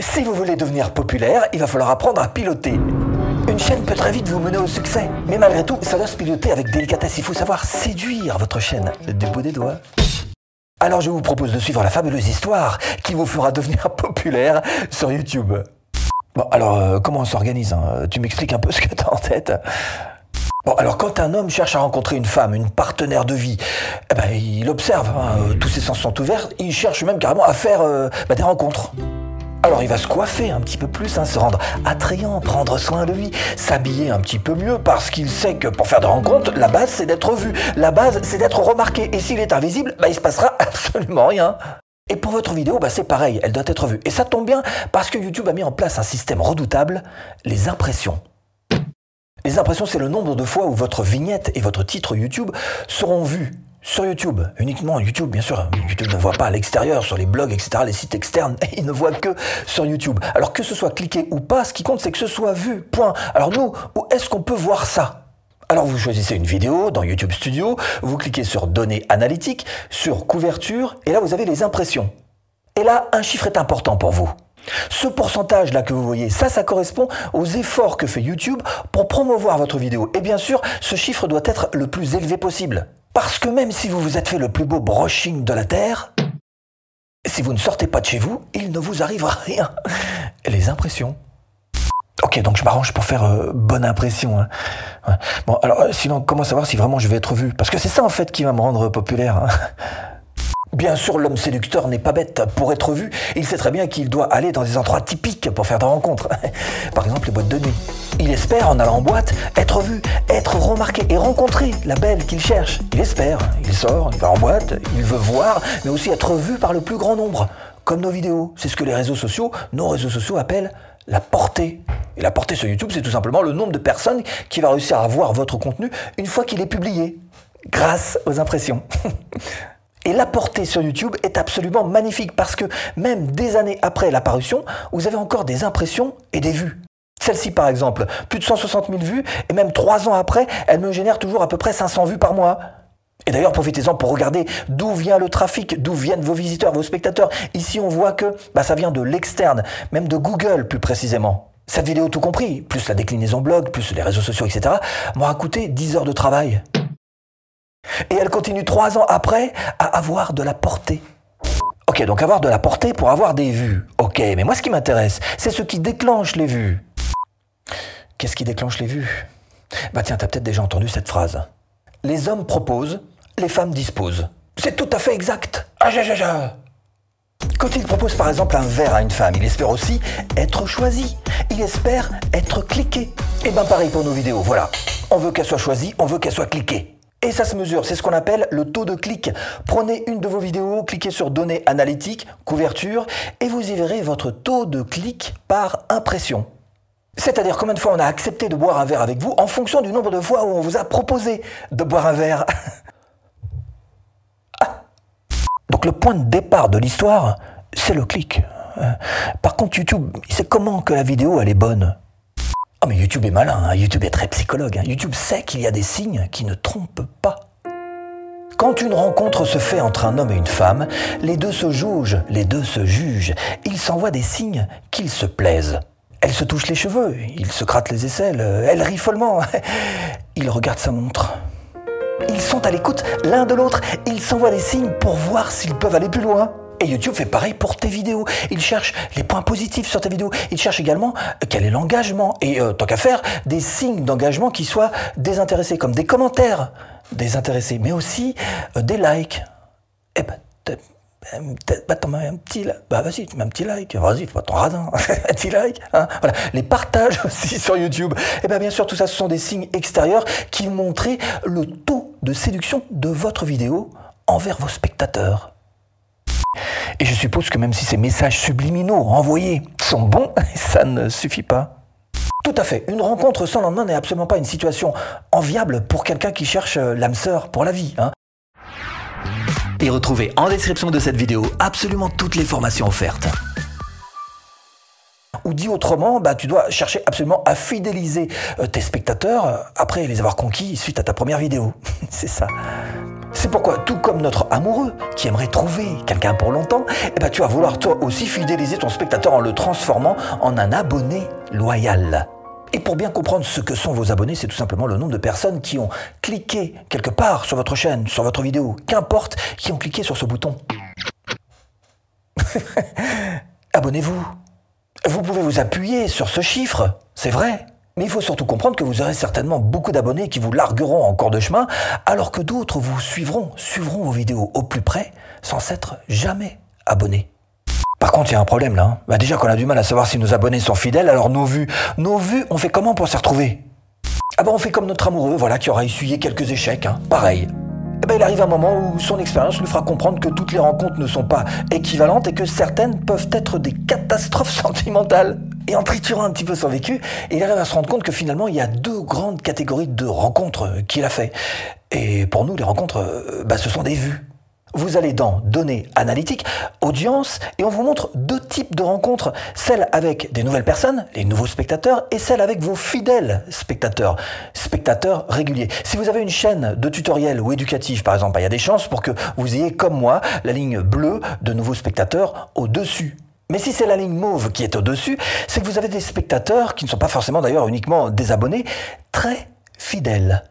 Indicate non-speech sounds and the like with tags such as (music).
Si vous voulez devenir populaire, il va falloir apprendre à piloter. Une chaîne peut très vite vous mener au succès, mais malgré tout, ça doit se piloter avec délicatesse. Il faut savoir séduire votre chaîne du bout des doigts. Alors je vous propose de suivre la fabuleuse histoire qui vous fera devenir (laughs) populaire sur YouTube. Bon, alors euh, comment on s'organise hein? Tu m'expliques un peu ce que tu as en tête? Bon, alors quand un homme cherche à rencontrer une femme, une partenaire de vie, eh ben, il observe, hein, tous ses sens sont ouverts, il cherche même carrément à faire euh, bah, des rencontres. Alors il va se coiffer un petit peu plus, hein, se rendre attrayant, prendre soin de lui, s'habiller un petit peu mieux parce qu'il sait que pour faire des rencontres, la base c'est d'être vu, la base c'est d'être remarqué et s'il est invisible, bah, il se passera (laughs) absolument rien. Et pour votre vidéo, bah, c'est pareil, elle doit être vue. Et ça tombe bien parce que YouTube a mis en place un système redoutable, les impressions. Les impressions, c'est le nombre de fois où votre vignette et votre titre YouTube seront vus sur YouTube, uniquement YouTube, bien sûr. YouTube ne voit pas à l'extérieur, sur les blogs, etc., les sites externes, (laughs) il ne voit que sur YouTube. Alors que ce soit cliqué ou pas, ce qui compte, c'est que ce soit vu, point. Alors nous, où est-ce qu'on peut voir ça? Alors vous choisissez une vidéo dans YouTube Studio, vous cliquez sur Données analytiques, sur Couverture, et là vous avez les impressions. Et là, un chiffre est important pour vous. Ce pourcentage-là que vous voyez, ça, ça correspond aux efforts que fait YouTube pour promouvoir votre vidéo. Et bien sûr, ce chiffre doit être le plus élevé possible. Parce que même si vous vous êtes fait le plus beau brushing de la Terre, si vous ne sortez pas de chez vous, il ne vous arrivera rien. Les impressions. Ok, donc je m'arrange pour faire euh, bonne impression. Hein. Bon, alors euh, sinon, comment savoir si vraiment je vais être vu? Parce que c'est ça en fait qui va me rendre populaire. Hein. Bien sûr, l'homme séducteur n'est pas bête. Pour être vu, il sait très bien qu'il doit aller dans des endroits typiques pour faire des rencontres. (laughs) Par exemple, les boîtes de nuit. Il espère, en allant en boîte, être vu, être remarqué et rencontrer la belle qu'il cherche. Il espère, il sort, il va en boîte, il veut voir, mais aussi être vu par le plus grand nombre. Comme nos vidéos. C'est ce que les réseaux sociaux, nos réseaux sociaux appellent la portée. Et la portée sur YouTube, c'est tout simplement le nombre de personnes qui va réussir à voir votre contenu une fois qu'il est publié. Grâce aux impressions. (laughs) Et la portée sur YouTube est absolument magnifique parce que même des années après l'apparition, vous avez encore des impressions et des vues. Celle-ci, par exemple, plus de 160 000 vues, et même trois ans après, elle me génère toujours à peu près 500 vues par mois. Et d'ailleurs, profitez-en pour regarder d'où vient le trafic, d'où viennent vos visiteurs, vos spectateurs. Ici, on voit que bah, ça vient de l'externe, même de Google plus précisément. Cette vidéo tout compris, plus la déclinaison blog, plus les réseaux sociaux, etc., m'aura coûté 10 heures de travail. Et elle continue trois ans après à avoir de la portée. Ok, donc avoir de la portée pour avoir des vues. Ok, mais moi ce qui m'intéresse, c'est ce qui déclenche les vues. Qu'est-ce qui déclenche les vues? Bah tiens, t'as peut-être déjà entendu cette phrase. Les hommes proposent, les femmes disposent. C'est tout à fait exact. Ah, ja, ja, ja. Quand il propose par exemple un verre à une femme, il espère aussi être choisi. Il espère être cliqué. Et ben pareil pour nos vidéos, voilà. On veut qu'elle soit choisie, on veut qu'elle soit cliquée. Et ça se mesure, c'est ce qu'on appelle le taux de clic. Prenez une de vos vidéos, cliquez sur données analytiques, couverture, et vous y verrez votre taux de clic par impression. C'est-à-dire combien de fois on a accepté de boire un verre avec vous en fonction du nombre de fois où on vous a proposé de boire un verre. (laughs) Ah. Donc le point de départ de l'histoire, c'est le clic. Par contre, YouTube, sait comment que la vidéo, elle est bonne. Oh mais YouTube est malin, hein. YouTube est très psychologue. Hein. YouTube sait qu'il y a des signes qui ne trompent pas. Quand une rencontre se fait entre un homme et une femme, les deux se jugent, les deux se jugent. Ils s'envoient des signes qu'ils se plaisent. Elle se touche les cheveux, il se gratte les aisselles, elle rit follement. (laughs) Il regarde sa montre. Ils sont à l'écoute l'un de l'autre, ils s'envoient des signes pour voir s'ils peuvent aller plus loin. Et YouTube fait pareil pour tes vidéos. Il cherche les points positifs sur tes vidéos. Il cherche également euh, quel est l'engagement. Et euh, tant qu'à faire, des signes d'engagement qui soient désintéressés, comme des commentaires désintéressés, mais aussi euh, des likes. Eh ben, bah, mets un petit like. Bah, vas-y, tu mets un petit like. Vas-y, pas ton radin. (laughs) un petit like. Hein. Voilà. Les partages (laughs) aussi sur YouTube. Et eh bien, bien sûr, tout ça, ce sont des signes extérieurs qui montrent le taux de séduction de votre vidéo envers vos spectateurs. Et je suppose que même si ces messages subliminaux envoyés sont bons, (laughs) ça ne suffit pas. Tout à fait. Une rencontre sans lendemain n'est absolument pas une situation enviable pour quelqu'un qui cherche euh, l'âme sœur pour la vie. Hein. Et retrouvez en description de cette vidéo absolument toutes les formations offertes. Ou dit autrement, bah, tu dois chercher absolument à fidéliser euh, tes spectateurs euh, après les avoir conquis suite à ta première vidéo. (laughs) C'est ça. C'est pourquoi, tout comme notre amoureux qui aimerait trouver quelqu'un pour longtemps, eh ben, tu vas vouloir toi aussi fidéliser ton spectateur en le transformant en un abonné loyal. Et pour bien comprendre ce que sont vos abonnés, c'est tout simplement le nombre de personnes qui ont cliqué quelque part sur votre chaîne, sur votre vidéo, qu'importe, qui ont cliqué sur ce bouton. (laughs) Abonnez-vous. Vous pouvez vous appuyer sur ce chiffre, c'est vrai. Mais il faut surtout comprendre que vous aurez certainement beaucoup d'abonnés qui vous largueront en cours de chemin, alors que d'autres vous suivront, suivront vos vidéos au plus près, sans s'être jamais abonnés. Par contre, il y a un problème là. Hein. Bah déjà qu'on a du mal à savoir si nos abonnés sont fidèles, alors nos vues, nos vues, on fait comment pour s'y retrouver? Ah bah on fait comme notre amoureux, voilà, qui aura essuyé quelques échecs, hein. pareil. Eh ben, il arrive un moment où son expérience lui fera comprendre que toutes les rencontres ne sont pas équivalentes et que certaines peuvent être des catastrophes (laughs) sentimentales. Et en triturant un petit peu son vécu, il arrive à se rendre compte que finalement, il y a deux grandes catégories de rencontres qu'il a fait. Et pour nous, les rencontres, euh, bah, ce sont des vues. Vous allez dans Données analytiques, Audience, et on vous montre deux types de rencontres. Celle avec des nouvelles personnes, les nouveaux spectateurs, et celle avec vos fidèles spectateurs, spectateurs réguliers. Si vous avez une chaîne de tutoriels ou éducative, par exemple, il y a des chances pour que vous ayez, comme moi, la ligne bleue de nouveaux spectateurs au-dessus. Mais si c'est la ligne mauve qui est au-dessus, c'est que vous avez des spectateurs, qui ne sont pas forcément d'ailleurs uniquement des abonnés, très fidèles.